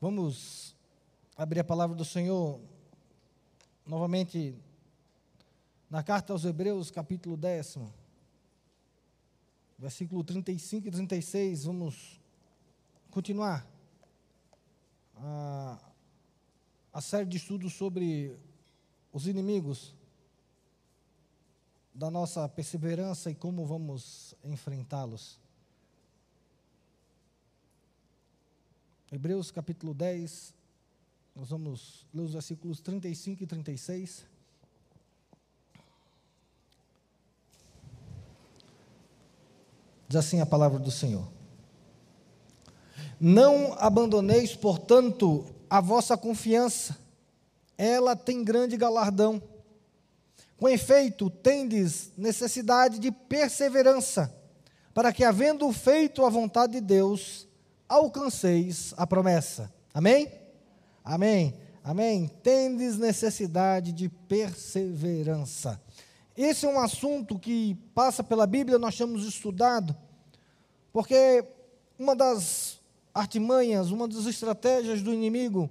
Vamos abrir a palavra do Senhor novamente na carta aos Hebreus, capítulo décimo, versículo 35 e 36. Vamos continuar a, a série de estudos sobre os inimigos da nossa perseverança e como vamos enfrentá-los. Hebreus capítulo 10, nós vamos ler os versículos 35 e 36. Diz assim a palavra do Senhor: Não abandoneis, portanto, a vossa confiança, ela tem grande galardão. Com efeito, tendes necessidade de perseverança, para que, havendo feito a vontade de Deus, alcanceis a promessa. Amém? Amém. Amém. Tendes necessidade de perseverança. Esse é um assunto que passa pela Bíblia, nós temos estudado, porque uma das artimanhas, uma das estratégias do inimigo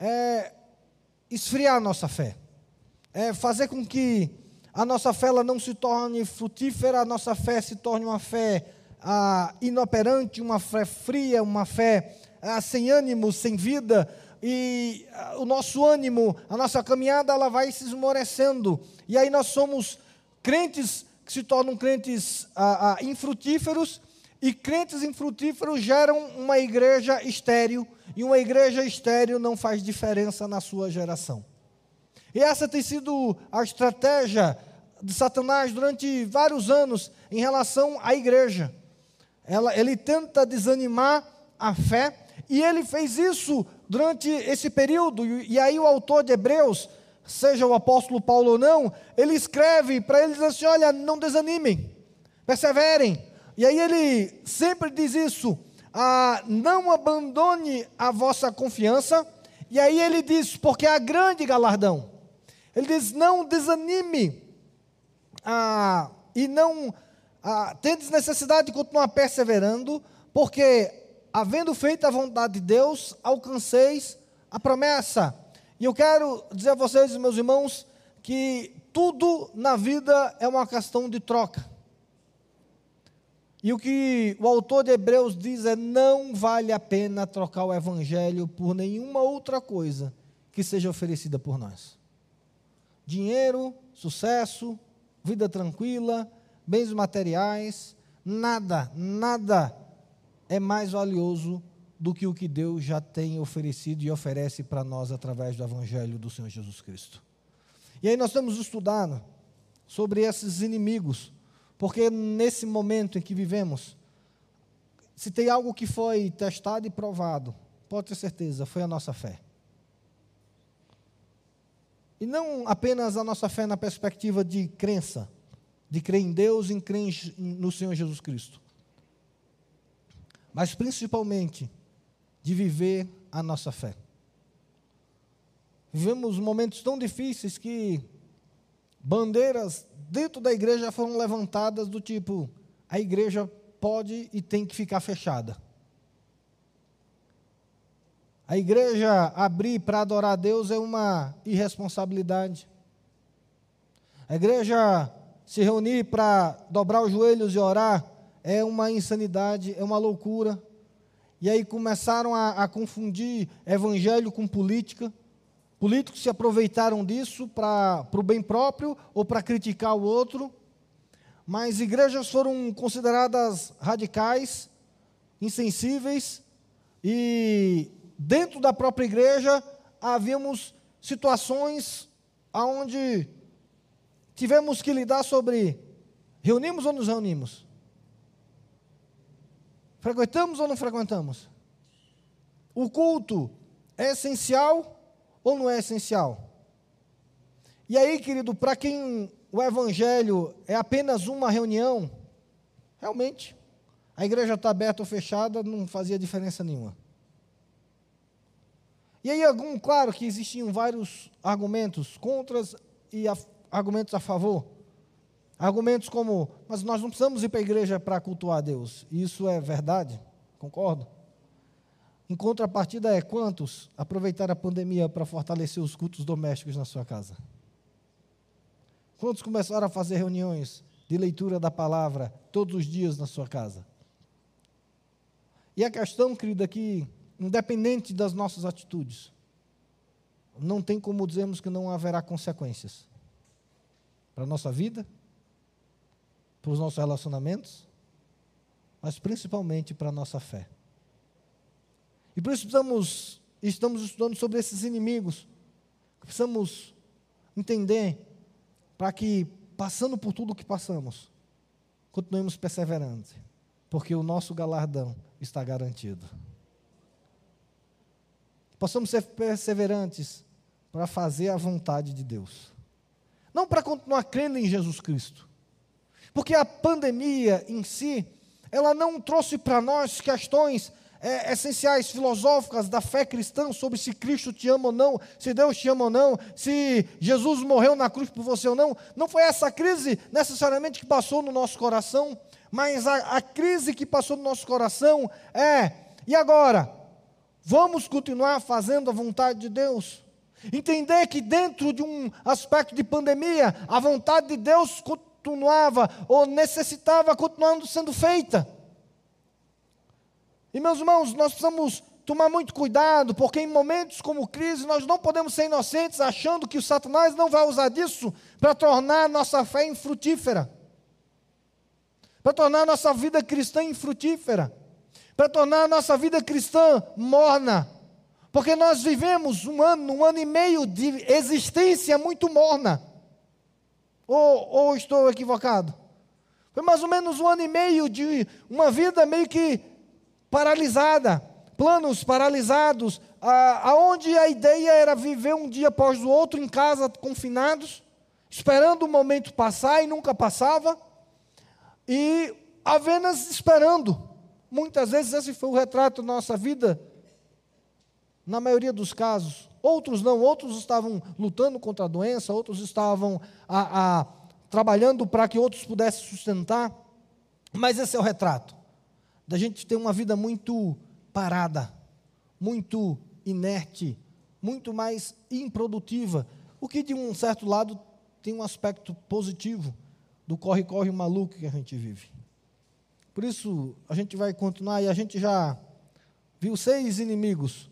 é esfriar a nossa fé, é fazer com que a nossa fé ela não se torne frutífera, a nossa fé se torne uma fé ah, inoperante, uma fé fria, uma fé ah, sem ânimo, sem vida, e ah, o nosso ânimo, a nossa caminhada, ela vai se esmorecendo. E aí nós somos crentes que se tornam crentes ah, ah, infrutíferos, e crentes infrutíferos geram uma igreja estéril, e uma igreja estéril não faz diferença na sua geração. E essa tem sido a estratégia de Satanás durante vários anos em relação à igreja ela, ele tenta desanimar a fé, e ele fez isso durante esse período, e, e aí o autor de Hebreus, seja o apóstolo Paulo ou não, ele escreve para eles assim: olha, não desanimem, perseverem. E aí ele sempre diz isso: ah, não abandone a vossa confiança. E aí ele diz: porque há grande galardão. Ele diz: não desanime ah, e não ah, tendes necessidade de continuar perseverando, porque, havendo feito a vontade de Deus, alcanceis a promessa. E eu quero dizer a vocês, meus irmãos, que tudo na vida é uma questão de troca. E o que o autor de Hebreus diz é: não vale a pena trocar o evangelho por nenhuma outra coisa que seja oferecida por nós. Dinheiro, sucesso, vida tranquila, bens materiais, nada, nada é mais valioso do que o que Deus já tem oferecido e oferece para nós através do Evangelho do Senhor Jesus Cristo. E aí nós estamos estudando sobre esses inimigos, porque nesse momento em que vivemos, se tem algo que foi testado e provado, pode ter certeza, foi a nossa fé. E não apenas a nossa fé na perspectiva de crença, de crer em Deus e em crer no Senhor Jesus Cristo. Mas principalmente de viver a nossa fé. Vivemos momentos tão difíceis que bandeiras dentro da igreja foram levantadas do tipo: a igreja pode e tem que ficar fechada. A igreja abrir para adorar a Deus é uma irresponsabilidade. A igreja se reunir para dobrar os joelhos e orar é uma insanidade, é uma loucura. E aí começaram a, a confundir evangelho com política. Políticos se aproveitaram disso para o bem próprio ou para criticar o outro. Mas igrejas foram consideradas radicais, insensíveis, e dentro da própria igreja havíamos situações onde tivemos que lidar sobre reunimos ou nos reunimos? Frequentamos ou não frequentamos? O culto é essencial ou não é essencial? E aí, querido, para quem o evangelho é apenas uma reunião, realmente, a igreja está aberta ou fechada não fazia diferença nenhuma. E aí, algum, claro que existiam vários argumentos contras e a, argumentos a favor. Argumentos como, mas nós não precisamos ir para a igreja para cultuar a Deus. Isso é verdade, concordo. Em contrapartida é quantos aproveitaram a pandemia para fortalecer os cultos domésticos na sua casa? Quantos começaram a fazer reuniões de leitura da palavra todos os dias na sua casa? E a questão, querida, é que, independente das nossas atitudes, não tem como dizermos que não haverá consequências para a nossa vida, para os nossos relacionamentos, mas principalmente para a nossa fé. E por isso precisamos, estamos estudando sobre esses inimigos. Precisamos entender para que, passando por tudo o que passamos, continuemos perseverando, porque o nosso galardão está garantido. Possamos ser perseverantes para fazer a vontade de Deus. Não para continuar crendo em Jesus Cristo. Porque a pandemia em si, ela não trouxe para nós questões é, essenciais, filosóficas da fé cristã sobre se Cristo te ama ou não, se Deus te ama ou não, se Jesus morreu na cruz por você ou não. Não foi essa crise necessariamente que passou no nosso coração, mas a, a crise que passou no nosso coração é: e agora? Vamos continuar fazendo a vontade de Deus? Entender que dentro de um aspecto de pandemia, a vontade de Deus continuava ou necessitava continuando sendo feita. E meus irmãos, nós precisamos tomar muito cuidado, porque em momentos como crise nós não podemos ser inocentes achando que o Satanás não vai usar disso para tornar nossa fé infrutífera, para tornar nossa vida cristã infrutífera, para tornar nossa vida cristã morna. Porque nós vivemos um ano, um ano e meio de existência muito morna. Ou, ou estou equivocado? Foi mais ou menos um ano e meio de uma vida meio que paralisada, planos paralisados, aonde a ideia era viver um dia após o outro em casa, confinados, esperando o momento passar e nunca passava, e apenas esperando. Muitas vezes esse foi o retrato da nossa vida, na maioria dos casos. Outros não, outros estavam lutando contra a doença, outros estavam a, a, trabalhando para que outros pudessem sustentar, mas esse é o retrato da gente ter uma vida muito parada, muito inerte, muito mais improdutiva, o que de um certo lado tem um aspecto positivo do corre-corre maluco que a gente vive. Por isso, a gente vai continuar e a gente já viu seis inimigos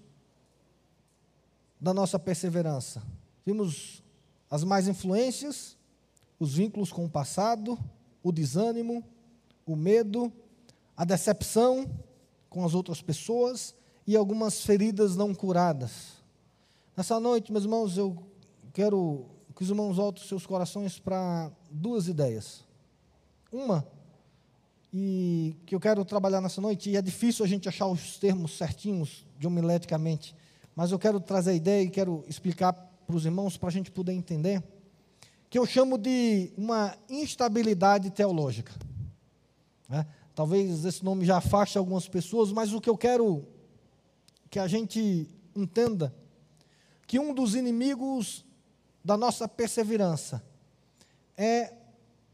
da nossa perseverança. Vimos as mais influências, os vínculos com o passado, o desânimo, o medo, a decepção com as outras pessoas e algumas feridas não curadas. Nessa noite, meus irmãos, eu quero que os irmãos voltem seus corações para duas ideias. Uma, e que eu quero trabalhar nessa noite, e é difícil a gente achar os termos certinhos de homileticamente, mas eu quero trazer a ideia e quero explicar para os irmãos para a gente poder entender, que eu chamo de uma instabilidade teológica. Né? Talvez esse nome já afaste algumas pessoas, mas o que eu quero que a gente entenda que um dos inimigos da nossa perseverança é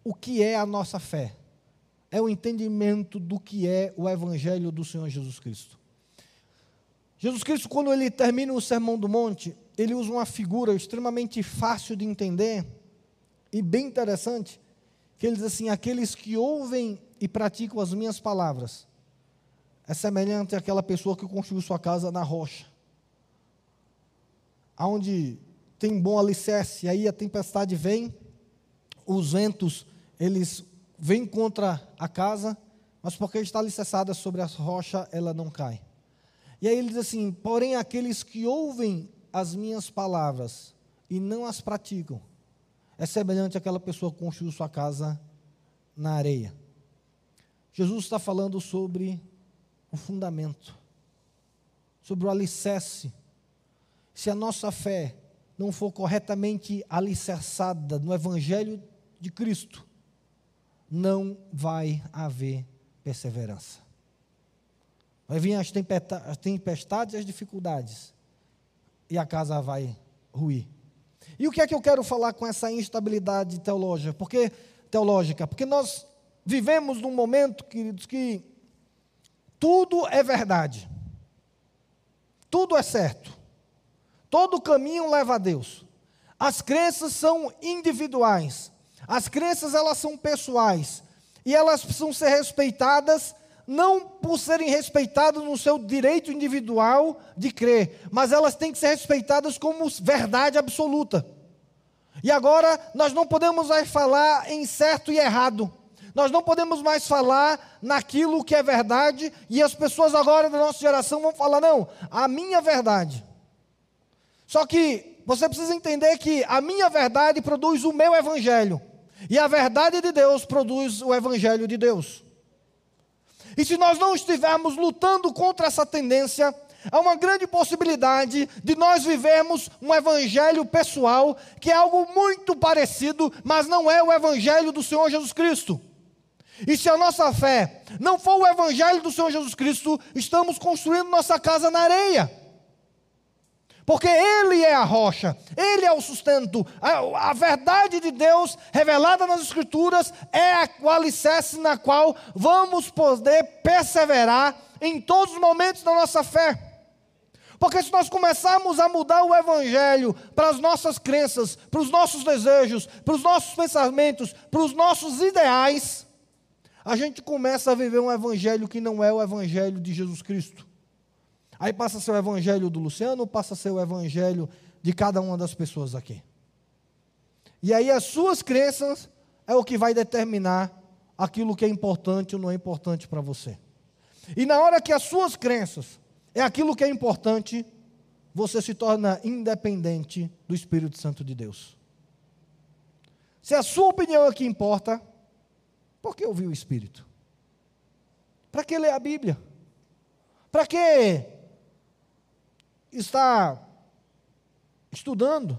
o que é a nossa fé. É o entendimento do que é o evangelho do Senhor Jesus Cristo. Jesus Cristo, quando ele termina o Sermão do Monte, ele usa uma figura extremamente fácil de entender e bem interessante, que ele diz assim: aqueles que ouvem e praticam as minhas palavras é semelhante àquela pessoa que construiu sua casa na rocha, aonde tem bom alicerce, aí a tempestade vem, os ventos, eles vêm contra a casa, mas porque está alicerçada sobre a rocha, ela não cai. E aí ele diz assim: porém, aqueles que ouvem as minhas palavras e não as praticam, é semelhante àquela pessoa que construiu sua casa na areia. Jesus está falando sobre o fundamento, sobre o alicerce. Se a nossa fé não for corretamente alicerçada no Evangelho de Cristo, não vai haver perseverança. Vai vir as tempestades e as dificuldades, e a casa vai ruir. E o que é que eu quero falar com essa instabilidade teológica? Porque, teológica? Porque nós vivemos num momento, queridos, que tudo é verdade. tudo é certo. Todo caminho leva a Deus. As crenças são individuais. As crenças elas são pessoais e elas precisam ser respeitadas não por serem respeitadas no seu direito individual de crer, mas elas têm que ser respeitadas como verdade absoluta. E agora nós não podemos mais falar em certo e errado. Nós não podemos mais falar naquilo que é verdade, e as pessoas agora da nossa geração vão falar: não, a minha verdade. Só que você precisa entender que a minha verdade produz o meu evangelho, e a verdade de Deus produz o evangelho de Deus. E se nós não estivermos lutando contra essa tendência, há uma grande possibilidade de nós vivermos um evangelho pessoal, que é algo muito parecido, mas não é o evangelho do Senhor Jesus Cristo. E se a nossa fé não for o evangelho do Senhor Jesus Cristo, estamos construindo nossa casa na areia. Porque Ele é a rocha, Ele é o sustento. A, a, verdade de Deus revelada nas Escrituras é o alicerce na qual vamos poder perseverar em todos os momentos da nossa fé. Porque se nós começarmos a mudar o Evangelho para as nossas crenças, para os nossos desejos, para os nossos pensamentos, para os nossos ideais, a gente começa a viver um Evangelho que não é o Evangelho de Jesus Cristo. Aí passa a ser o evangelho do Luciano, passa a ser o evangelho de cada uma das pessoas aqui. E aí as suas crenças é o que vai determinar aquilo que é importante ou não é importante para você. E na hora que as suas crenças é aquilo que é importante, você se torna independente do Espírito Santo de Deus. Se a sua opinião é que importa, por que ouvir o Espírito? Para que ler a Bíblia? Para que está estudando?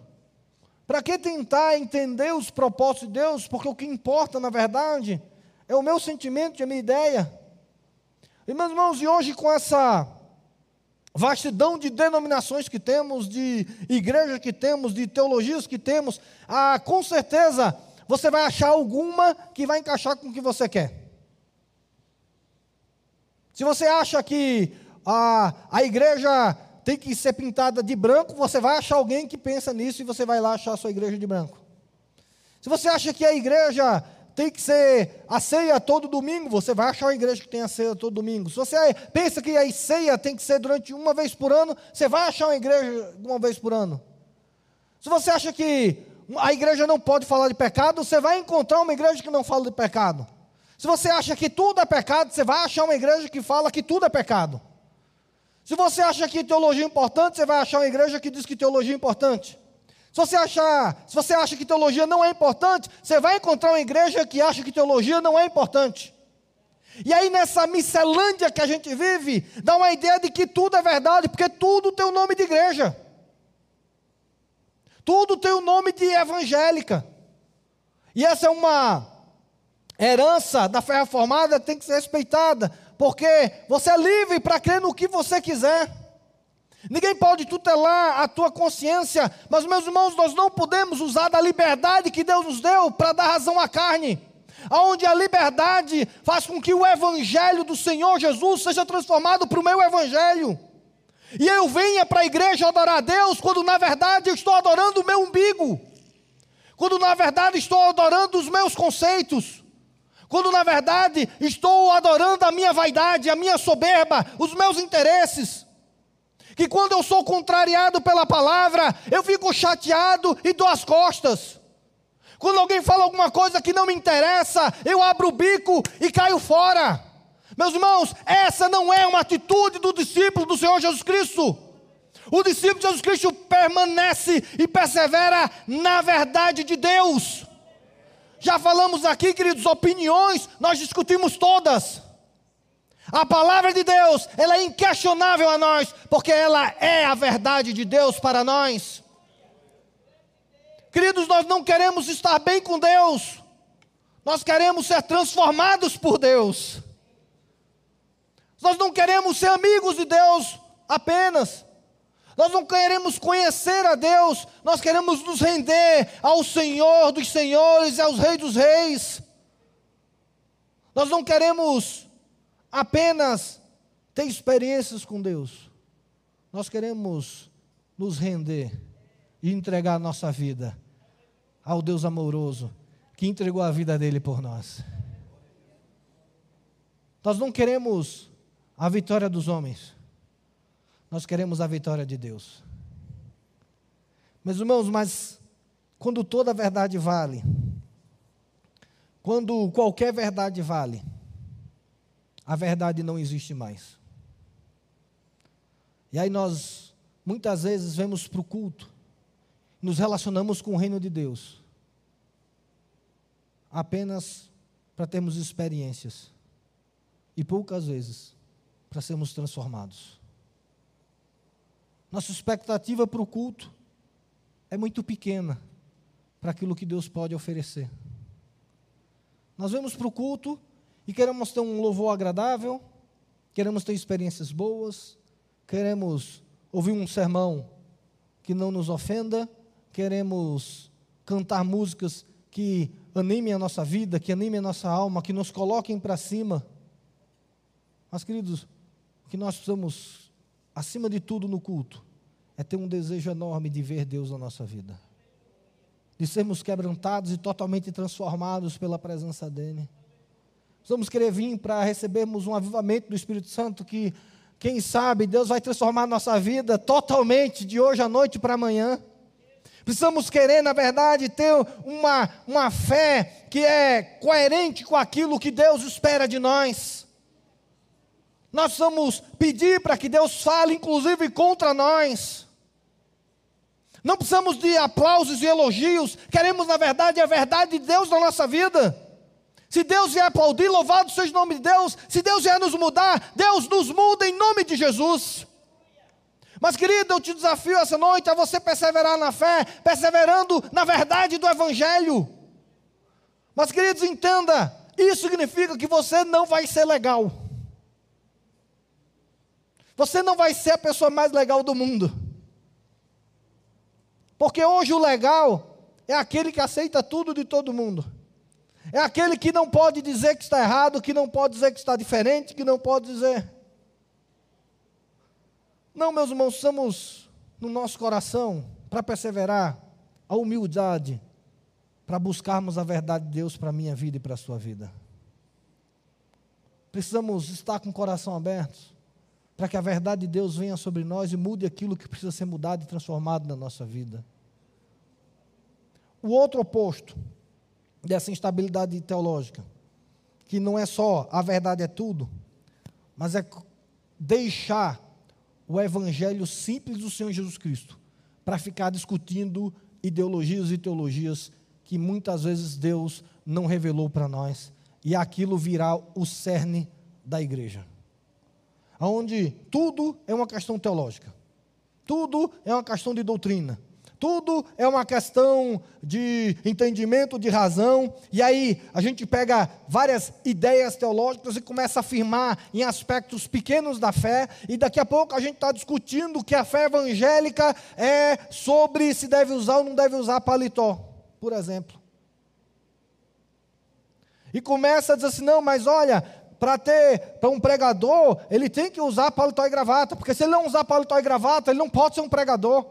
Para que tentar entender os propósitos de Deus? Porque o que importa, na verdade, é o meu sentimento e a minha ideia. E, meus irmãos, e hoje com essa vastidão de denominações que temos, de igrejas que temos, de teologias que temos, ah, com certeza você vai achar alguma que vai encaixar com o que você quer. Se você acha que a, a igreja tem que ser pintada de branco, você vai achar alguém que pensa nisso e você vai lá achar a sua igreja de branco. Se você acha que a igreja tem que ser a ceia todo domingo, você vai achar uma igreja que tem a ceia todo domingo. Se você pensa que a ceia tem que ser durante uma vez por ano, você vai achar uma igreja uma vez por ano. Se você acha que a igreja não pode falar de pecado, você vai encontrar uma igreja que não fala de pecado. Se você acha que tudo é pecado, você vai achar uma igreja que fala que tudo é pecado. Se você acha que teologia é importante, você vai achar uma igreja que diz que teologia é importante. Se você, achar, se você acha que teologia não é importante, você vai encontrar uma igreja que acha que teologia não é importante. E aí, nessa miscelândia que a gente vive, dá uma ideia de que tudo é verdade, porque tudo tem o nome de igreja. Tudo tem o nome de evangélica. E essa é uma herança da fé reformada, tem que ser respeitada porque você é livre para crer no que você quiser. Ninguém pode tutelar a tua consciência, mas, meus irmãos, nós não podemos usar da liberdade que Deus nos deu para dar razão à carne. Onde a liberdade faz com que o evangelho do Senhor Jesus seja transformado para o meu evangelho. E eu venha para a igreja adorar a Deus, quando na verdade eu estou adorando o meu umbigo. Quando na verdade estou adorando os meus conceitos quando na verdade estou adorando a minha vaidade, a minha soberba, os meus interesses. Que quando eu sou contrariado pela palavra, eu fico chateado e dou as costas. Quando alguém fala alguma coisa que não me interessa, eu abro o bico e caio fora. Meus irmãos, essa não é uma atitude do discípulo do Senhor Jesus Cristo. O discípulo de Jesus Cristo permanece e persevera na verdade de Deus. Já falamos aqui, queridos, opiniões, nós discutimos todas. A palavra de Deus, ela é inquestionável a nós, porque ela é a verdade de Deus para nós. Queridos, nós não queremos estar bem com Deus, nós queremos ser transformados por Deus. Nós não queremos ser amigos de Deus apenas, nós não queremos conhecer a Deus, nós queremos nos render ao Senhor dos Senhores e aos Reis dos Reis. Nós não queremos apenas ter experiências com Deus, nós queremos nos render e entregar a nossa vida ao Deus amoroso que entregou a vida dele por nós. Nós não queremos a vitória dos homens, nós queremos a vitória de Deus. Meus irmãos, mas quando toda verdade vale, quando qualquer verdade vale, a verdade não existe mais. E aí nós, muitas vezes, vemos para o culto, nos relacionamos com o reino de Deus, apenas para termos experiências, e poucas vezes para sermos transformados. Nossa expectativa para o culto é muito pequena para aquilo que Deus pode oferecer. Nós vamos para o culto e queremos ter um louvor agradável, queremos ter experiências boas, queremos ouvir um sermão que não nos ofenda, queremos cantar músicas que animem a nossa vida, que animem a nossa alma, que nos coloquem para cima. Mas, queridos, o que nós precisamos, acima de tudo no culto, é ter um desejo enorme de ver Deus na nossa vida, de sermos quebrantados e totalmente transformados pela presença dEle. Vamos querer vir para recebermos um avivamento do Espírito Santo que, quem sabe, Deus vai transformar nossa vida totalmente de hoje à noite para amanhã. Precisamos querer, na verdade, ter uma, uma fé que é coerente com aquilo que Deus espera de nós. Nós vamos pedir para que Deus fale, inclusive, contra nós. Não precisamos de aplausos e elogios, queremos, na verdade, a verdade de Deus na nossa vida. Se Deus vier aplaudir, louvado seja o nome de Deus. Se Deus vier nos mudar, Deus nos muda em nome de Jesus. Mas, querido, eu te desafio essa noite a você perseverar na fé, perseverando na verdade do Evangelho. Mas, queridos, entenda: isso significa que você não vai ser legal. Você não vai ser a pessoa mais legal do mundo. Porque hoje o legal é aquele que aceita tudo de todo mundo. É aquele que não pode dizer que está errado, que não pode dizer que está diferente, que não pode dizer. Não, meus irmãos, somos no nosso coração para perseverar a humildade, para buscarmos a verdade de Deus para a minha vida e para a sua vida. Precisamos estar com o coração aberto para que a verdade de Deus venha sobre nós e mude aquilo que precisa ser mudado e transformado na nossa vida. O outro oposto dessa instabilidade teológica, que não é só a verdade é tudo, mas é deixar o evangelho simples do Senhor Jesus Cristo para ficar discutindo ideologias e teologias que muitas vezes Deus não revelou para nós, e aquilo virá o cerne da igreja. Onde tudo é uma questão teológica. Tudo é uma questão de doutrina. Tudo é uma questão de entendimento, de razão. E aí a gente pega várias ideias teológicas e começa a afirmar em aspectos pequenos da fé. E daqui a pouco a gente está discutindo que a fé evangélica é sobre se deve usar ou não deve usar paletó, por exemplo. E começa a dizer assim: não, mas olha, para ter para um pregador, ele tem que usar paletó e gravata, porque se ele não usar paletó e gravata, ele não pode ser um pregador.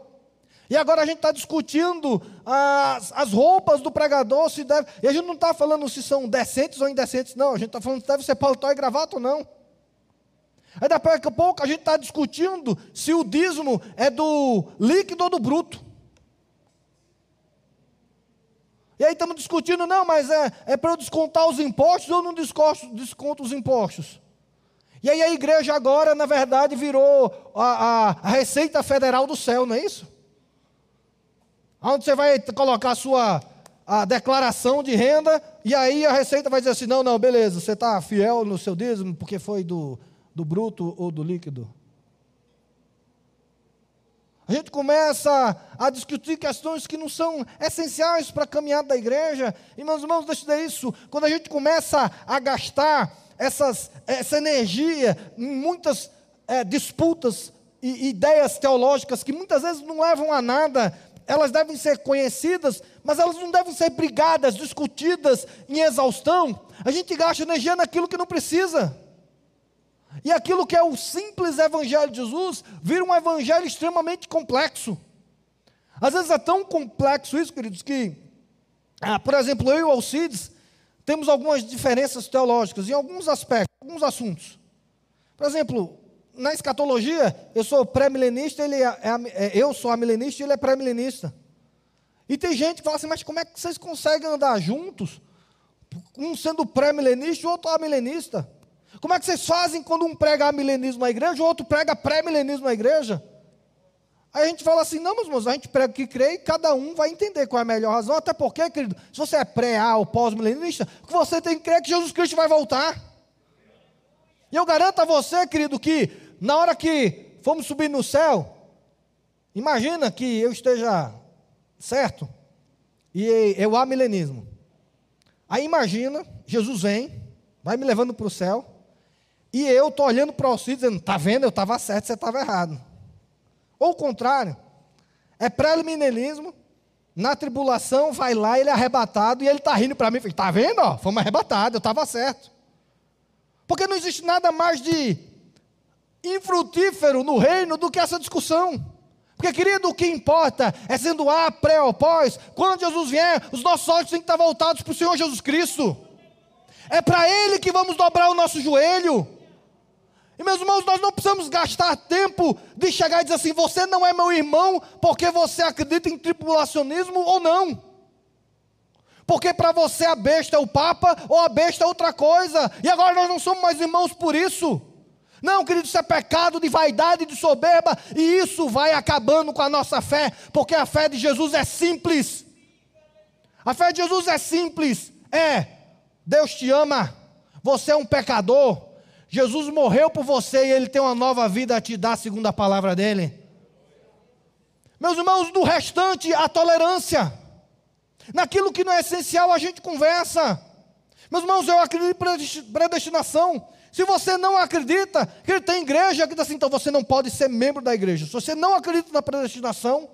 E agora a gente está discutindo as, as roupas do pregador, se deve. E a gente não está falando se são decentes ou indecentes, não. A gente está falando se deve ser paletó e gravata ou não. Aí daqui a pouco a gente está discutindo se o dízimo é do líquido ou do bruto. E aí estamos discutindo, não, mas é, é para eu descontar os impostos ou não desconto, desconto os impostos? E aí a igreja agora, na verdade, virou a, a, a Receita Federal do Céu, não é isso? onde você vai colocar a sua a declaração de renda, e aí a Receita vai dizer assim: não, não, beleza, você está fiel no seu dízimo porque foi do, do bruto ou do líquido. A gente começa a discutir questões que não são essenciais para a caminhada da igreja. E, meus irmãos, deixa eu dizer isso. Quando a gente começa a gastar essas, essa energia em muitas é, disputas e ideias teológicas que muitas vezes não levam a nada, elas devem ser conhecidas, mas elas não devem ser brigadas, discutidas em exaustão. A gente gasta energia naquilo que não precisa. E aquilo que é o simples evangelho de Jesus vira um evangelho extremamente complexo. Às vezes é tão complexo isso, queridos, que, ah, por exemplo, eu e o Alcides temos algumas diferenças teológicas em alguns aspectos, alguns assuntos. Por exemplo, na escatologia, eu sou pré-milenista, ele é, é, é, eu sou amilenista e ele é pré-milenista. E tem gente que fala assim, mas como é que vocês conseguem andar juntos? Um sendo pré-milenista e outro amilenista. Como é que vocês fazem quando um prega milenismo na igreja o outro prega pré-milenismo na igreja? Aí a gente fala assim, não, meus irmãos, a gente prega o que crê e cada um vai entender qual é a melhor razão. Até porque, querido, se você é pré-A ou pós-milenista, o que você tem que crer é que Jesus Cristo vai voltar. E eu garanto a você, querido, que na hora que fomos subir no céu, imagina que eu esteja certo e eu há milenismo. Aí imagina, Jesus vem, vai me levando para o céu, e eu estou olhando para o céu dizendo, está vendo, eu estava certo, você estava errado. Ou o contrário, é pré-milenismo, na tribulação vai lá, ele é arrebatado, e ele está rindo para mim, está vendo, ó, fomos arrebatados, eu estava certo. Porque não existe nada mais de infrutífero no reino do que essa discussão. Porque, querido, o que importa é sendo A, pré ou pós. Quando Jesus vier, os nossos olhos têm que estar voltados para o Senhor Jesus Cristo. É para Ele que vamos dobrar o nosso joelho. E meus irmãos, nós não precisamos gastar tempo de chegar e dizer assim: você não é meu irmão porque você acredita em tribulacionismo ou não. Porque para você a besta é o Papa ou a besta é outra coisa. E agora nós não somos mais irmãos por isso. Não, querido, isso é pecado de vaidade, de soberba, e isso vai acabando com a nossa fé, porque a fé de Jesus é simples. A fé de Jesus é simples. É, Deus te ama, você é um pecador, Jesus morreu por você e ele tem uma nova vida a te dar, segundo a palavra dele. Meus irmãos, do restante, a tolerância. Naquilo que não é essencial, a gente conversa. Meus irmãos, eu acredito em predestinação. Se você não acredita, que tem igreja que diz assim, então você não pode ser membro da igreja. Se você não acredita na predestinação,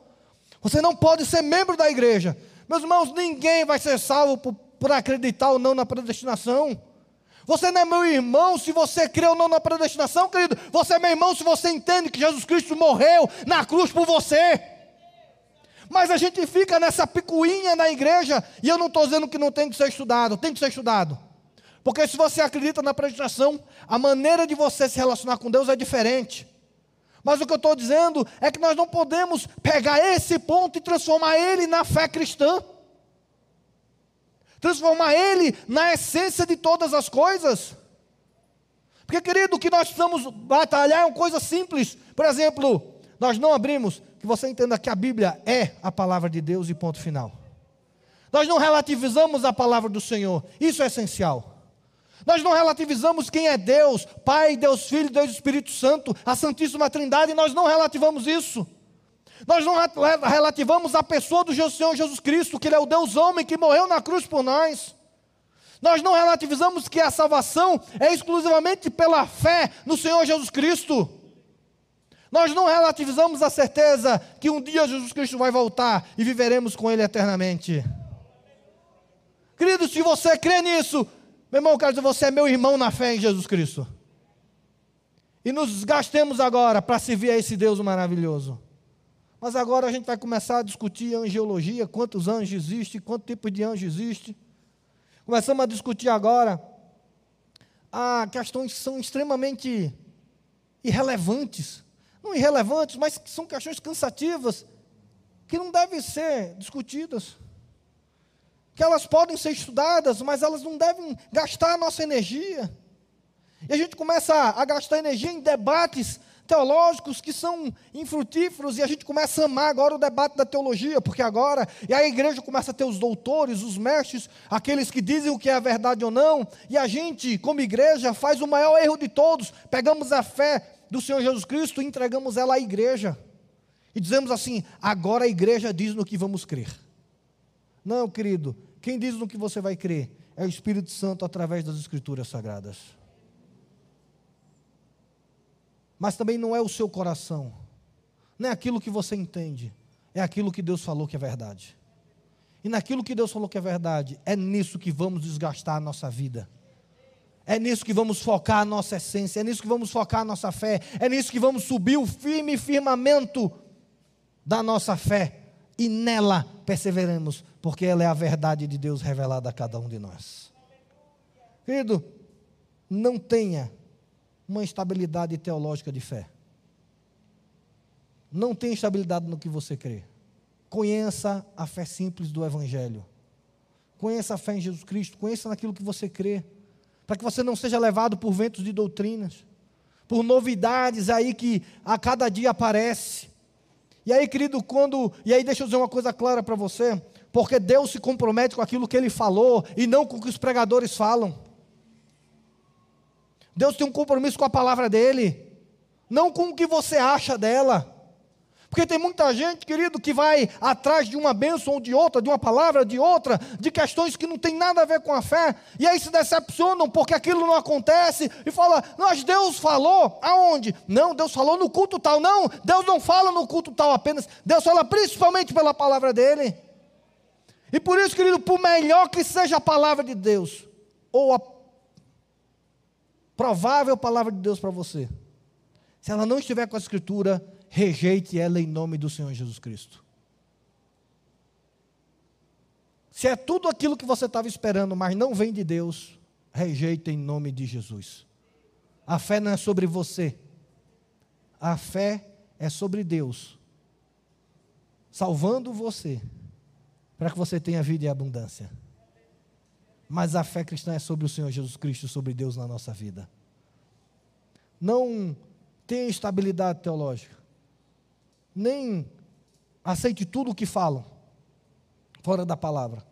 você não pode ser membro da igreja. Meus irmãos, ninguém vai ser salvo por, por acreditar ou não na predestinação. Você não é meu irmão se você crê ou não na predestinação, querido. Você é meu irmão se você entende que Jesus Cristo morreu na cruz por você. Mas a gente fica nessa picuinha na igreja, e eu não estou dizendo que não tem que ser estudado, tem que ser estudado. Porque se você acredita na predestinação, a maneira de você se relacionar com Deus é diferente. Mas o que eu estou dizendo é que nós não podemos pegar esse ponto e transformar ele na fé cristã. Transformar ele na essência de todas as coisas. Porque, querido, o que nós precisamos batalhar é uma coisa simples. Por exemplo, nós não abrimos, que você entenda que a Bíblia é a palavra de Deus e ponto final. Nós não relativizamos a palavra do Senhor, isso é essencial. Nós não relativizamos quem é Deus, Pai, Deus Filho, Deus Espírito Santo, a Santíssima Trindade, nós não relativamos isso. Nós não relativamos a pessoa do Senhor Jesus Cristo, que Ele é o Deus homem que morreu na cruz por nós. Nós não relativizamos que a salvação é exclusivamente pela fé no Senhor Jesus Cristo. Nós não relativizamos a certeza que um dia Jesus Cristo vai voltar e viveremos com Ele eternamente. Querido, se você crê nisso, meu irmão, quero dizer, você é meu irmão na fé em Jesus Cristo. E nos gastemos agora para servir a esse Deus maravilhoso. Mas agora a gente vai começar a discutir angiologia, quantos anjos existem, quanto tipo de anjo existe. Começamos a discutir agora a questões que são extremamente irrelevantes. Não irrelevantes, mas que são questões cansativas, que não devem ser discutidas que elas podem ser estudadas, mas elas não devem gastar a nossa energia. E a gente começa a, gastar energia em debates teológicos que são infrutíferos e a gente começa a amar agora o debate da teologia, porque agora, e a igreja começa a ter os doutores, os mestres, aqueles que dizem o que é verdade ou não, e a gente, como igreja, faz o maior erro de todos, pegamos a fé do Senhor Jesus Cristo e entregamos ela à igreja. E dizemos assim: agora a igreja diz no que vamos crer. Não, querido, quem diz no que você vai crer é o Espírito Santo através das Escrituras Sagradas. Mas também não é o seu coração, não é aquilo que você entende, é aquilo que Deus falou que é verdade. E naquilo que Deus falou que é verdade, é nisso que vamos desgastar a nossa vida. É nisso que vamos focar a nossa essência, é nisso que vamos focar a nossa fé, é nisso que vamos subir o firme firmamento da nossa fé e nela perseveremos, porque ela é a verdade de Deus revelada a cada um de nós. Querido, não tenha uma estabilidade teológica de fé. Não tenha estabilidade no que você crê. Conheça a fé simples do Evangelho. Conheça a fé em Jesus Cristo, conheça naquilo que você crê, para que você não seja levado por ventos de doutrinas, por novidades aí que a cada dia aparece. E aí, querido, quando. E aí, deixa eu dizer uma coisa clara para você. Porque Deus se compromete com aquilo que Ele falou e não com o que os pregadores falam. Deus tem um compromisso com a palavra dele, não com o que você acha dela. Porque tem muita gente, querido, que vai atrás de uma bênção ou de outra, de uma palavra, de outra, de questões que não tem nada a ver com a fé, e aí se decepcionam porque aquilo não acontece, e fala, mas Deus falou, aonde? Não, Deus falou no culto tal. Não, Deus não fala no culto tal apenas, Deus fala principalmente pela palavra dele. E por isso, querido, por melhor que seja a palavra de Deus, ou a provável palavra de Deus para você, se ela não estiver com a Escritura, rejeite ela em nome do Senhor Jesus Cristo. Se é tudo aquilo que você estava esperando, mas não vem de Deus, rejeite em nome de Jesus. A fé não é sobre você, a fé é sobre Deus, salvando você, para que você tenha vida e abundância. Mas a fé cristã é sobre o Senhor Jesus Cristo, sobre Deus na nossa vida. Não tem estabilidade teológica nem aceite tudo o que falam fora da palavra.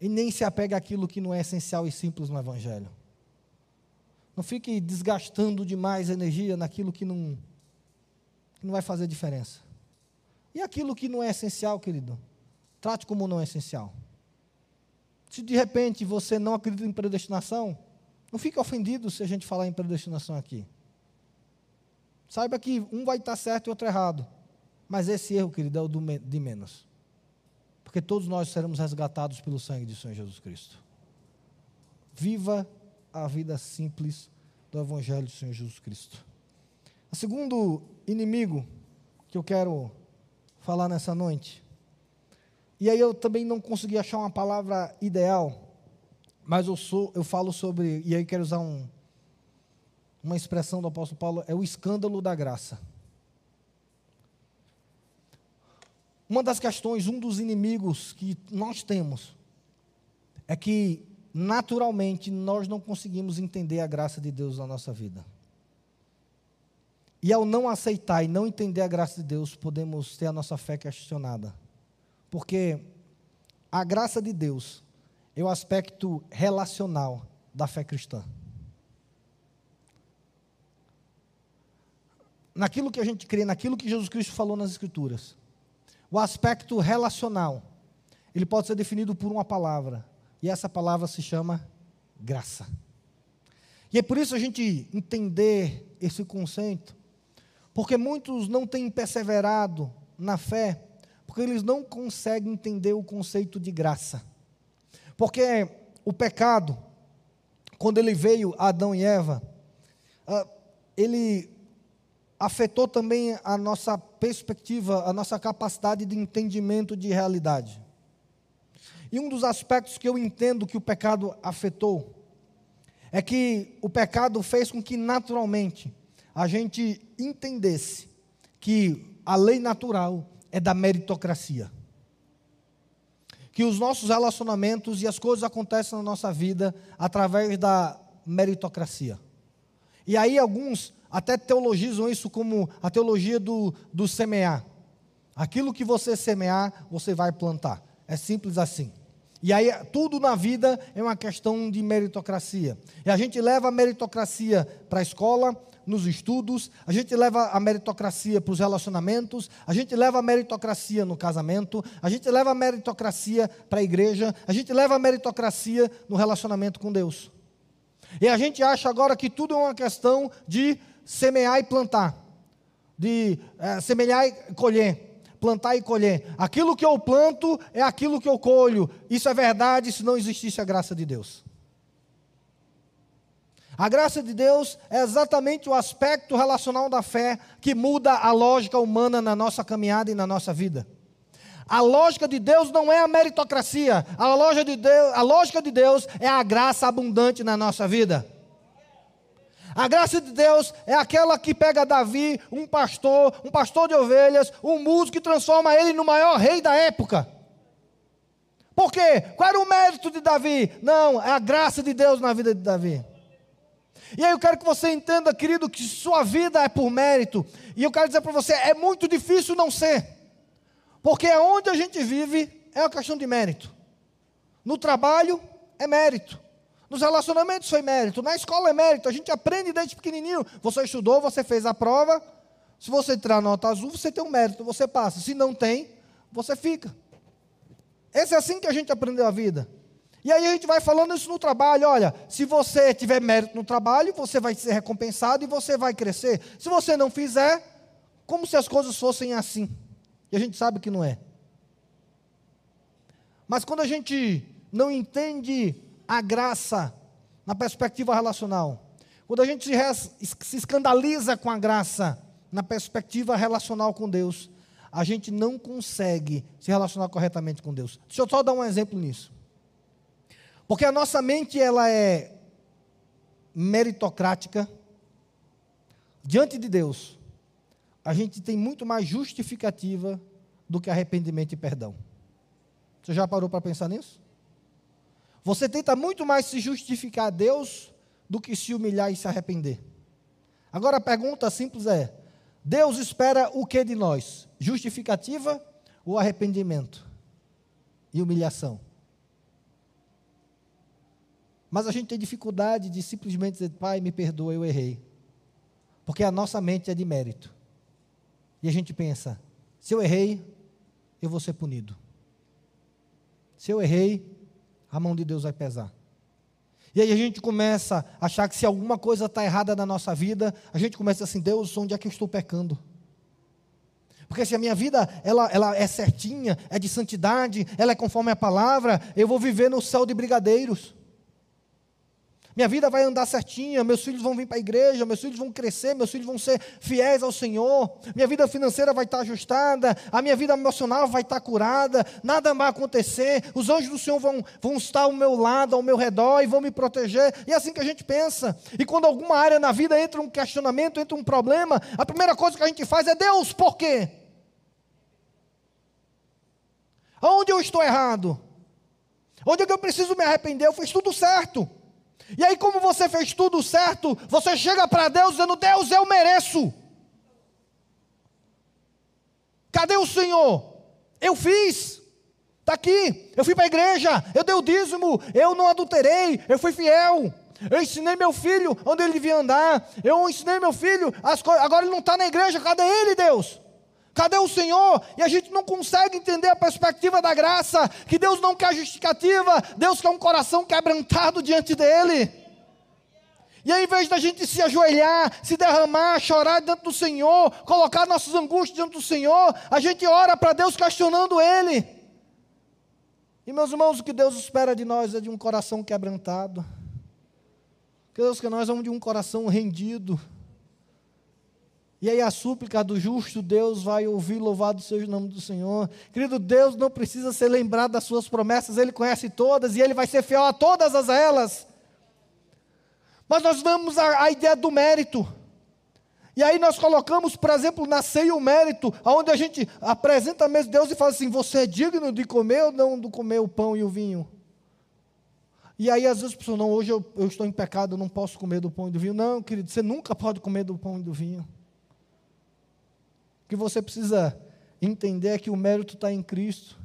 E nem se apegue àquilo que não é essencial e simples no Evangelho. Não fique desgastando demais energia naquilo que não, que não vai fazer diferença. E aquilo que não é essencial, querido, trate como não é essencial. Se de repente você não acredita em predestinação, não fique ofendido se a gente falar em predestinação aqui. Saiba que um vai estar certo e outro errado. Mas esse erro, querido, é o de menos. Porque todos nós seremos resgatados pelo sangue de Senhor Jesus Cristo. Viva a vida simples do Evangelho do Senhor Jesus Cristo. O segundo inimigo que eu quero falar nessa noite, e aí eu também não consegui achar uma palavra ideal, mas eu, sou, eu falo sobre, e aí quero usar um, uma expressão do apóstolo Paulo, é o escândalo da graça. Uma das questões, um dos inimigos que nós temos, é que naturalmente nós não conseguimos entender a graça de Deus na nossa vida. E ao não aceitar e não entender a graça de Deus, podemos ter a nossa fé questionada. Porque a graça de Deus é o aspecto relacional da fé cristã. Naquilo que a gente crê, naquilo que Jesus Cristo falou nas Escrituras, o aspecto relacional, ele pode ser definido por uma palavra, e essa palavra se chama graça. E é por isso a gente entender esse conceito, porque muitos não têm perseverado na fé, porque eles não conseguem entender o conceito de graça. Porque o pecado, quando ele veio a Adão e Eva, ah, ele afetou também a nossa perspectiva, a nossa capacidade de entendimento de realidade. E um dos aspectos que eu entendo que o pecado afetou é que o pecado fez com que naturalmente a gente entendesse que a lei natural é da meritocracia. Que os nossos relacionamentos e as coisas acontecem na nossa vida através da meritocracia. E aí alguns até teologizam isso como a teologia do, do semear. Aquilo que você semear, você vai plantar. É simples assim. E aí, tudo na vida é uma questão de meritocracia. E a gente leva a meritocracia para a escola, nos estudos, a gente leva a meritocracia para os relacionamentos, a gente leva a meritocracia no casamento, a gente leva a meritocracia para a igreja, a gente leva a meritocracia no relacionamento com Deus. E a gente acha agora que tudo é uma questão de semear e plantar, de é, semear e colher, plantar e colher. Aquilo que eu planto é aquilo que eu colho. Isso é verdade se não existisse a graça de Deus. A graça de Deus é exatamente o aspecto relacional da fé que muda a lógica humana na nossa caminhada e na nossa vida. A lógica de Deus não é a meritocracia. A, lógica de Deus, a lógica de Deus é a graça abundante na nossa vida. A graça de Deus é aquela que pega Davi, um pastor, um pastor de ovelhas, um músico e transforma ele no maior rei da época. Por quê? Qual era o mérito de Davi? Não, é a graça de Deus na vida de Davi. E aí eu quero que você entenda, querido, que sua vida é por mérito. E eu quero dizer para você, é muito difícil não ser. Porque onde a gente vive é uma questão de mérito. No trabalho é mérito. Nos relacionamentos foi mérito. Na escola é mérito. A gente aprende desde pequenininho. Você estudou, você fez a prova. Se você tirar nota azul, você tem um mérito, você passa. Se não tem, você fica. Esse é assim que a gente aprendeu a vida. E aí a gente vai falando isso no trabalho. Olha, se você tiver mérito no trabalho, você vai ser recompensado e você vai crescer. Se você não fizer, como se as coisas fossem assim. E a gente sabe que não é. Mas quando a gente não entende a graça na perspectiva relacional, quando a gente se, escandaliza com a graça na perspectiva relacional com Deus, a gente não consegue se relacionar corretamente com Deus. Deixa eu só dar um exemplo nisso. Porque a nossa mente ela é meritocrática diante de Deus a gente tem muito mais justificativa do que arrependimento e perdão. Você já parou para pensar nisso? Você tenta muito mais se justificar a Deus do que se humilhar e se arrepender. Agora a pergunta simples é: Deus espera o que de nós? Justificativa ou arrependimento e humilhação? Mas a gente tem dificuldade de simplesmente dizer, Pai, me perdoa, eu errei. Porque a nossa mente é de mérito. E a gente pensa: se eu errei, eu vou ser punido. Se eu errei, a mão de Deus vai pesar. E aí a gente começa a achar que se alguma coisa está errada na nossa vida, a gente começa assim, Deus, onde é que eu estou pecando? Porque se a minha vida ela, ela é certinha, é de santidade, ela é conforme a palavra, eu vou viver no céu de brigadeiros. Minha vida vai andar certinha, meus filhos vão vir para a igreja, meus filhos vão crescer, meus filhos vão ser fiéis ao Senhor, minha vida financeira vai estar ajustada, a minha vida emocional vai estar curada, nada vai acontecer, os anjos do Senhor vão, vão estar ao meu lado, ao meu redor e vão me proteger. E é assim que a gente pensa. E quando alguma área na vida entra um questionamento, entra um problema, a primeira coisa que a gente faz é: Deus, por quê? Onde eu estou errado? Onde é que eu preciso me arrepender? Eu fiz tudo certo. E aí, como você fez tudo certo, você chega para Deus dizendo: Deus, eu mereço. Cadê o Senhor? Eu fiz. Está aqui. Eu fui para a igreja. Eu dei o dízimo. Eu não adulterei. Eu fui fiel. Eu ensinei meu filho onde ele devia andar. Eu ensinei meu filho as coisas. Agora ele não está na igreja. Cadê ele, Deus? Cadê o Senhor? E a gente não consegue entender a perspectiva da graça, que Deus não quer justificativa, Deus quer um coração quebrantado diante dEle. E aí, em vez da gente se ajoelhar, se derramar, chorar diante do Senhor, colocar nossas angústias diante do Senhor, a gente ora para Deus questionando Ele. E meus irmãos, o que Deus espera de nós é de um coração quebrantado. Que Deus que nós vamos de um coração rendido e aí a súplica do justo Deus vai ouvir, louvado seja o nome do Senhor. Querido, Deus não precisa ser lembrado das suas promessas, Ele conhece todas e Ele vai ser fiel a todas as elas. Mas nós vamos à, ideia do mérito. E aí nós colocamos, por exemplo, na ceia o mérito, onde a gente apresenta mesmo Deus e fala assim: você é digno de comer ou não de comer o pão e o vinho? E aí, às vezes, a pessoa, não, hoje eu, eu estou em pecado, eu não posso comer do pão e do vinho. Não, querido, você nunca pode comer do pão e do vinho que você precisa entender é que o mérito está em Cristo.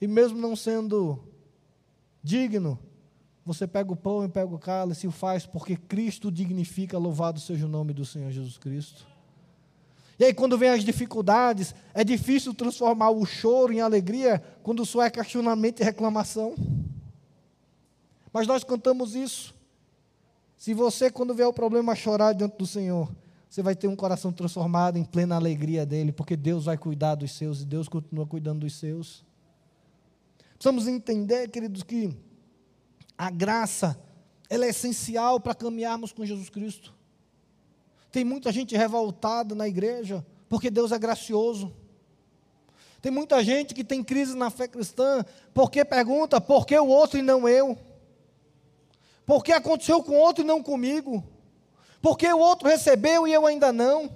E mesmo não sendo digno, você pega o pão e pega o cálice e o faz porque Cristo dignifica, louvado seja o nome do Senhor Jesus Cristo. E aí, quando vem as dificuldades, é difícil transformar o choro em alegria quando só é questionamento e reclamação. Mas nós cantamos isso. Se você, quando vê o problema, chorar diante do Senhor, você vai ter um coração transformado em plena alegria dele, porque Deus vai cuidar dos seus e Deus continua cuidando dos seus. Precisamos entender, queridos, que a graça, ela é essencial para caminharmos com Jesus Cristo. Tem muita gente revoltada na igreja, porque Deus é gracioso. Tem muita gente que tem crise na fé cristã, porque pergunta, por que o outro e não eu? Por que aconteceu com o outro e não comigo? Por que o outro recebeu e eu ainda não?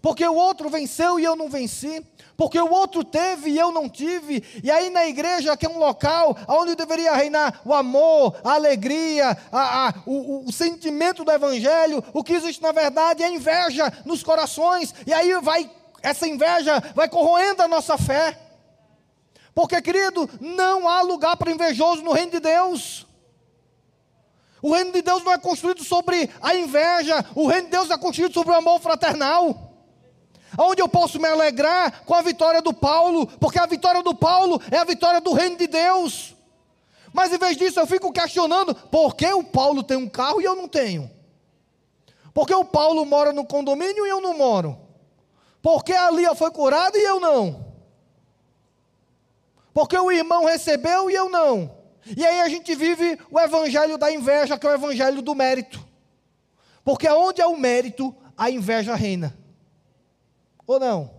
Porque o outro venceu e eu não venci. Porque o outro teve e eu não tive. E aí na igreja, que é um local onde deveria reinar o amor, a alegria, a, a, o, o sentimento do evangelho, o que existe na verdade é inveja nos corações. E aí vai essa inveja vai corroendo a nossa fé. Porque, querido, não há lugar para invejoso no reino de Deus. O reino de Deus não é construído sobre a inveja, o reino de Deus é construído sobre o amor fraternal. Onde eu posso me alegrar com a vitória do Paulo, porque a vitória do Paulo é a vitória do reino de Deus. Mas em vez disso, eu fico questionando: por que o Paulo tem um carro e eu não tenho? Por que o Paulo mora no condomínio e eu não moro? Por que a Lia foi curada e eu não? Porque o irmão recebeu e eu não. E aí a gente vive o evangelho da inveja, que é o evangelho do mérito. Porque onde é o mérito, a inveja reina. Ou não?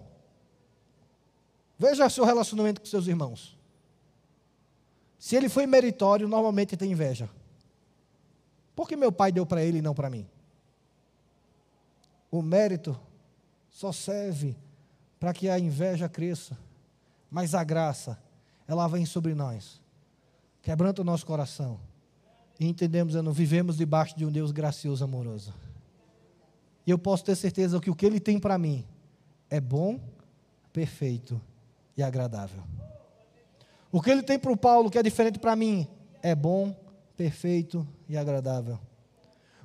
Veja seu relacionamento com seus irmãos. Se ele foi meritório, normalmente tem inveja. Por que meu pai deu para ele e não para mim? O mérito só serve para que a inveja cresça, mas a graça, ela vem sobre nós, quebranta o nosso coração, e entendemos, não vivemos debaixo de um Deus gracioso, amoroso. E eu posso ter certeza que o que Ele tem para mim é bom, perfeito e agradável. O que Ele tem para o Paulo, que é diferente para mim, é bom, perfeito e agradável.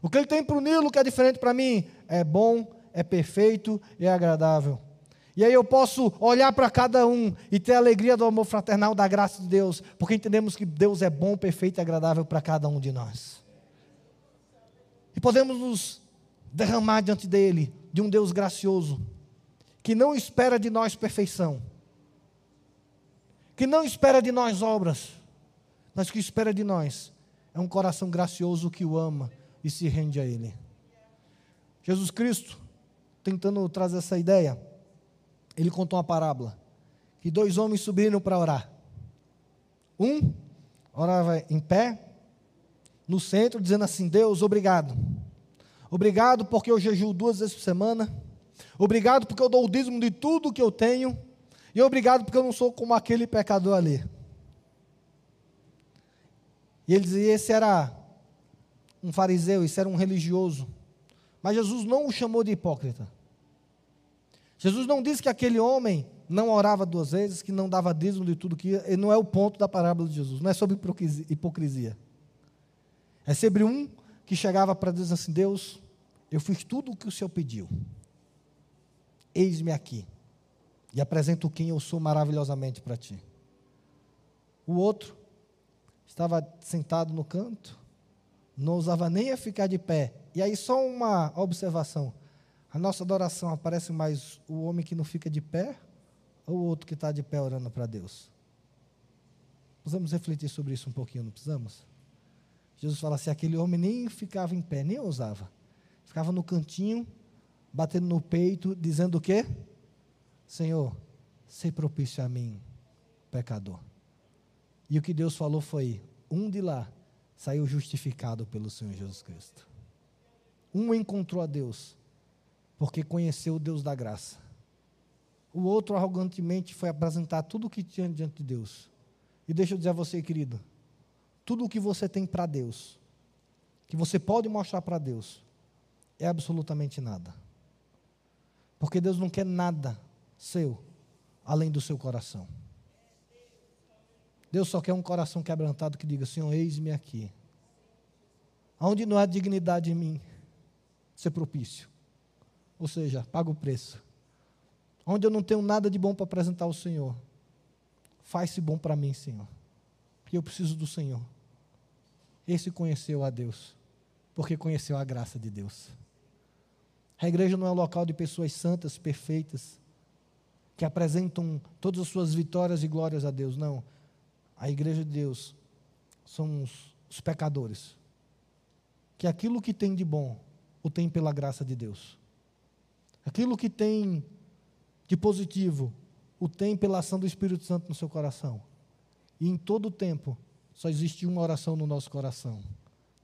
O que Ele tem para o Nilo, que é diferente para mim, é bom, é perfeito e agradável. E aí eu posso olhar para cada um e ter a alegria do amor fraternal, da graça de Deus, porque entendemos que Deus é bom, perfeito e agradável para cada um de nós. E podemos nos derramar diante dele, de um Deus gracioso, que não espera de nós perfeição, que não espera de nós obras, mas que espera de nós é um coração gracioso que o ama e se rende a ele. Jesus Cristo tentando trazer essa ideia, ele contou uma parábola. Que dois homens subiram para orar. Um orava em pé, no centro, dizendo assim: Deus, obrigado. Obrigado porque eu jejuo duas vezes por semana. Obrigado porque eu dou o dízimo de tudo que eu tenho. E obrigado porque eu não sou como aquele pecador ali. E ele dizia: esse era um fariseu, esse era um religioso. Mas Jesus não o chamou de hipócrita. Jesus não disse que aquele homem não orava duas vezes, que não dava dízimo de tudo que ia. Não é o ponto da parábola de Jesus. Não é sobre hipocrisia. É sobre um que chegava para Deus assim: Deus, eu fiz tudo o que o Senhor pediu. Eis-me aqui. E apresento quem eu sou maravilhosamente para ti. O outro estava sentado no canto, não usava nem a ficar de pé. E aí, só uma observação. A nossa adoração aparece mais o homem que não fica de pé ou o outro que está de pé orando para Deus? Precisamos refletir sobre isso um pouquinho, não precisamos? Jesus fala assim: aquele homem nem ficava em pé, nem ousava. Ficava no cantinho, batendo no peito, dizendo o quê? Senhor, se propício a mim, pecador. E o que Deus falou foi: um de lá saiu justificado pelo Senhor Jesus Cristo. Um encontrou a Deus porque conheceu o Deus da graça. O outro arrogantemente foi apresentar tudo o que tinha diante de Deus. E deixa eu dizer a você, querido, tudo o que você tem para Deus, que você pode mostrar para Deus, é absolutamente nada. Porque Deus não quer nada seu além do seu coração. Deus só quer um coração quebrantado que diga: Senhor, eis-me aqui. Aonde não há dignidade em mim, ser propício. Ou seja, paga o preço. Onde eu não tenho nada de bom para apresentar ao Senhor, faz-se bom para mim, Senhor. Porque eu preciso do Senhor. Esse conheceu a Deus, porque conheceu a graça de Deus. A igreja não é um local de pessoas santas, perfeitas, que apresentam todas as suas vitórias e glórias a Deus. Não. A igreja de Deus são os, os pecadores que aquilo que tem de bom, o tem pela graça de Deus. Aquilo que tem de positivo, o tem pela ação do Espírito Santo no seu coração. E em todo o tempo, só existe uma oração no nosso coração: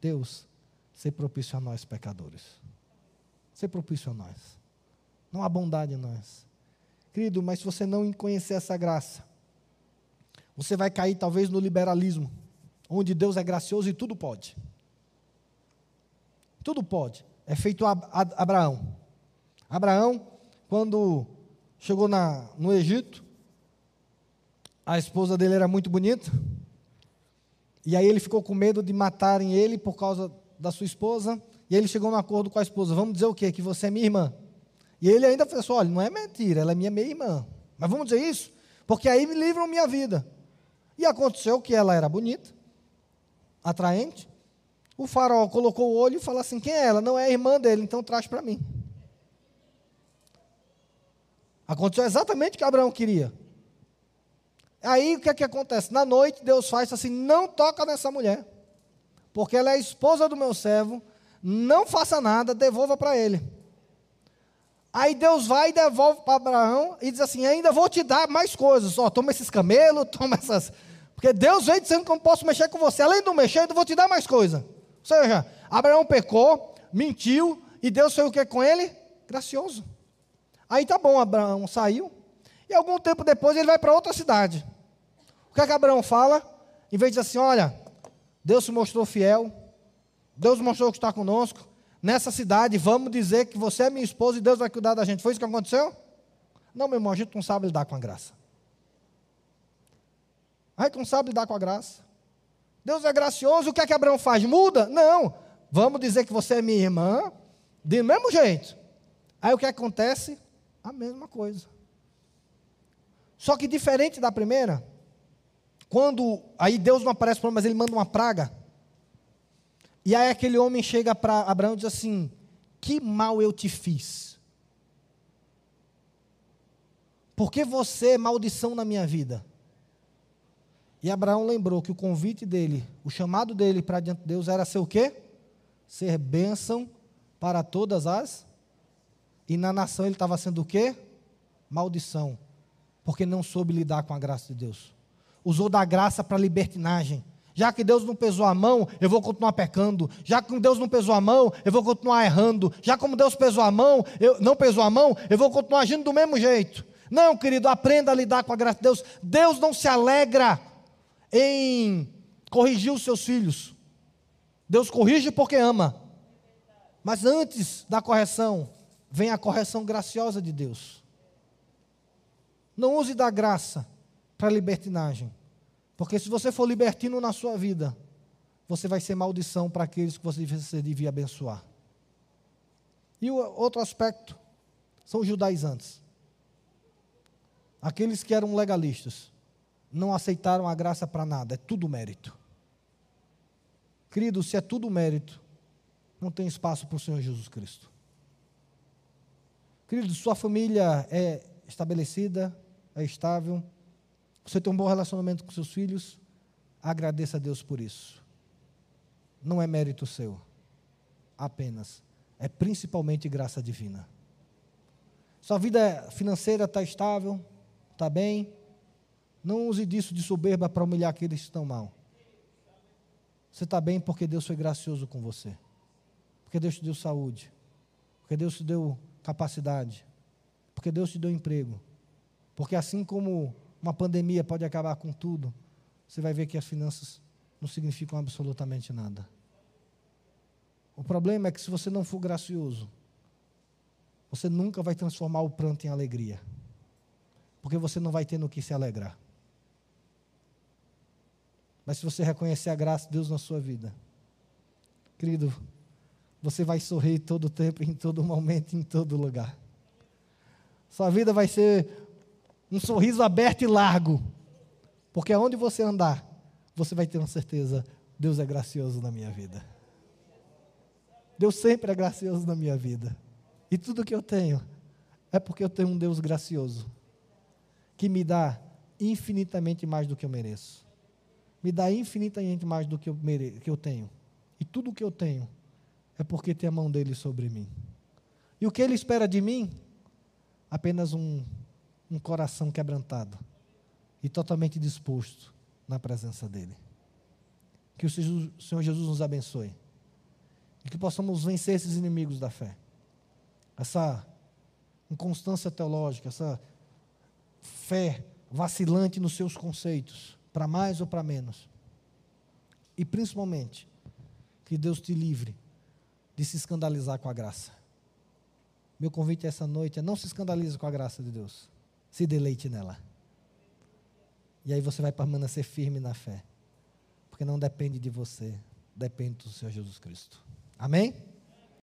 Deus, ser propício a nós, pecadores. Ser propício a nós. Não há bondade em nós. Querido, mas se você não conhecer essa graça, você vai cair talvez no liberalismo, onde Deus é gracioso e tudo pode. Tudo pode. É feito a, Abraão. Abraão, quando chegou na, no Egito, a esposa dele era muito bonita, e aí ele ficou com medo de matarem ele por causa da sua esposa, e ele chegou num acordo com a esposa: vamos dizer o quê? Que você é minha irmã. E ele ainda falou assim: olha, não é mentira, ela é minha meia-irmã. Mas vamos dizer isso? Porque aí me livram minha vida. E aconteceu que ela era bonita, atraente. O farol colocou o olho e falou assim: quem é ela? Não é a irmã dele, então traz para mim. Aconteceu exatamente o que Abraão queria. Aí o que é que acontece? Na noite, Deus faz assim: não toca nessa mulher, porque ela é esposa do meu servo, não faça nada, devolva para ele. Aí Deus vai e devolve para Abraão e diz assim: ainda vou te dar mais coisas. Ó, toma esses camelos, toma essas. Porque Deus vem dizendo que eu não posso mexer com você. Além do mexer, eu vou te dar mais coisa. Ou seja, Abraão pecou, mentiu, e Deus foi o que com ele? Gracioso. Aí tá bom, Abraão saiu. E algum tempo depois ele vai para outra cidade. O que é que Abraão fala? Em vez de dizer assim: olha, Deus se mostrou fiel, Deus mostrou que está conosco, nessa cidade, vamos dizer que você é minha esposa e Deus vai cuidar da gente. Foi isso que aconteceu? Não, meu irmão, a gente não sabe lidar com a graça. A gente não sabe lidar com a graça. Deus é gracioso, o que é que Abraão faz? Muda? Não. Vamos dizer que você é minha irmã, do mesmo jeito. Aí o que acontece? A mesma coisa. Só que diferente da primeira, quando aí Deus não aparece para mas ele manda uma praga. E aí aquele homem chega para Abraão e diz assim: Que mal eu te fiz? Porque você é maldição na minha vida. E Abraão lembrou que o convite dele, o chamado dele para diante de Deus era ser o quê? Ser bênção para todas as. E na nação ele estava sendo o quê? Maldição. Porque não soube lidar com a graça de Deus. Usou da graça para libertinagem já que Deus não pesou a mão, eu vou continuar pecando. Já que Deus não pesou a mão, eu vou continuar errando. Já como Deus pesou a mão, eu não pesou a mão, eu vou continuar agindo do mesmo jeito. Não, querido, aprenda a lidar com a graça de Deus. Deus não se alegra em corrigir os seus filhos. Deus corrige porque ama. Mas antes da correção, vem a correção graciosa de Deus. Não use da graça para libertinagem. Porque se você for libertino na sua vida, você vai ser maldição para aqueles que você devia abençoar. E o outro aspecto são os judaizantes. Aqueles que eram legalistas, não aceitaram a graça para nada, é tudo mérito. Querido, se é tudo mérito, não tem espaço para o Senhor Jesus Cristo. Querido, sua família é estabelecida, é estável, você tem um bom relacionamento com seus filhos, agradeça a Deus por isso. Não é mérito seu, apenas. É principalmente graça divina. Sua vida financeira está estável, está bem. Não use disso de soberba para humilhar aqueles que estão mal. Você está bem porque Deus foi gracioso com você. Porque Deus te deu saúde. Porque Deus te deu capacidade. Porque Deus te deu emprego. Porque assim como uma pandemia pode acabar com tudo. Você vai ver que as finanças não significam absolutamente nada. O problema é que se você não for gracioso, você nunca vai transformar o pranto em alegria. Porque você não vai ter no que se alegrar. Mas se você reconhecer a graça de Deus na sua vida, querido, você vai sorrir todo o tempo, em todo momento, em todo lugar. Sua vida vai ser um sorriso aberto e largo. Porque aonde você andar, você vai ter uma certeza: Deus é gracioso na minha vida. Deus sempre é gracioso na minha vida. E tudo que eu tenho é porque eu tenho um Deus gracioso que me dá infinitamente mais do que eu mereço. Me dá infinitamente mais do que eu, mere que eu tenho. E tudo que eu tenho é porque tem a mão dele sobre mim. E o que ele espera de mim? Apenas um, um coração quebrantado e totalmente disposto na presença dele. Que o Senhor Jesus nos abençoe. E que possamos vencer esses inimigos da fé. Essa inconstância teológica, essa fé vacilante nos seus conceitos, para mais ou para menos. E principalmente, que Deus te livre de se escandalizar com a graça. Meu convite essa noite é não se escandalize com a graça de Deus. Se deleite nela. E aí você vai permanecer firme na fé. Porque não depende de você, depende do Senhor Jesus Cristo. Amém?